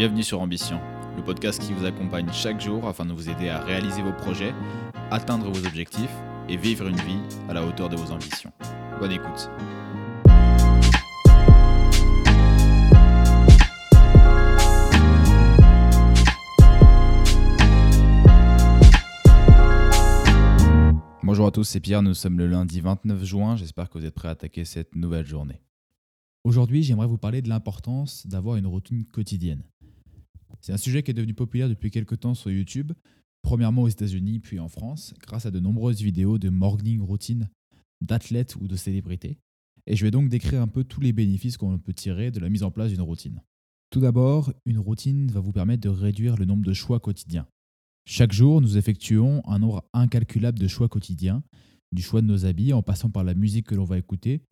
Bienvenue sur Ambition, le podcast qui vous accompagne chaque jour afin de vous aider à réaliser vos projets, atteindre vos objectifs et vivre une vie à la hauteur de vos ambitions. Bonne écoute. Bonjour à tous, c'est Pierre, nous sommes le lundi 29 juin, j'espère que vous êtes prêts à attaquer cette nouvelle journée. Aujourd'hui, j'aimerais vous parler de l'importance d'avoir une routine quotidienne. C'est un sujet qui est devenu populaire depuis quelques temps sur YouTube, premièrement aux États-Unis puis en France, grâce à de nombreuses vidéos de morning routine d'athlètes ou de célébrités. Et je vais donc décrire un peu tous les bénéfices qu'on peut tirer de la mise en place d'une routine. Tout d'abord, une routine va vous permettre de réduire le nombre de choix quotidiens. Chaque jour, nous effectuons un nombre incalculable de choix quotidiens, du choix de nos habits en passant par la musique que l'on va écouter,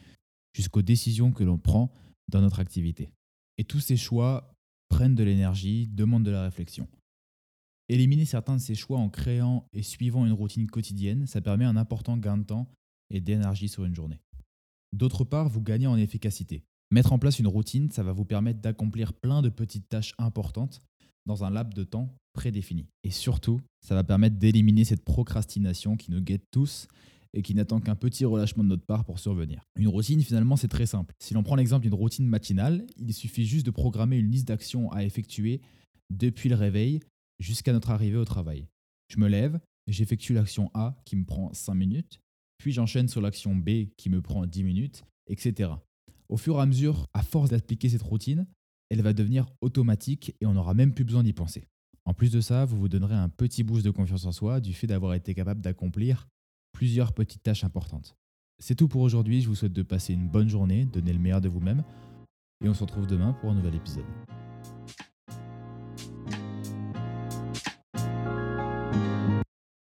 jusqu'aux décisions que l'on prend dans notre activité. Et tous ces choix prennent de l'énergie, demandent de la réflexion. Éliminer certains de ces choix en créant et suivant une routine quotidienne, ça permet un important gain de temps et d'énergie sur une journée. D'autre part, vous gagnez en efficacité. Mettre en place une routine, ça va vous permettre d'accomplir plein de petites tâches importantes dans un laps de temps prédéfini. Et surtout, ça va permettre d'éliminer cette procrastination qui nous guette tous et qui n'attend qu'un petit relâchement de notre part pour survenir. Une routine, finalement, c'est très simple. Si l'on prend l'exemple d'une routine matinale, il suffit juste de programmer une liste d'actions à effectuer depuis le réveil jusqu'à notre arrivée au travail. Je me lève, j'effectue l'action A qui me prend 5 minutes, puis j'enchaîne sur l'action B qui me prend 10 minutes, etc. Au fur et à mesure, à force d'appliquer cette routine, elle va devenir automatique et on n'aura même plus besoin d'y penser. En plus de ça, vous vous donnerez un petit boost de confiance en soi du fait d'avoir été capable d'accomplir plusieurs petites tâches importantes. C'est tout pour aujourd'hui, je vous souhaite de passer une bonne journée, donner le meilleur de vous-même, et on se retrouve demain pour un nouvel épisode.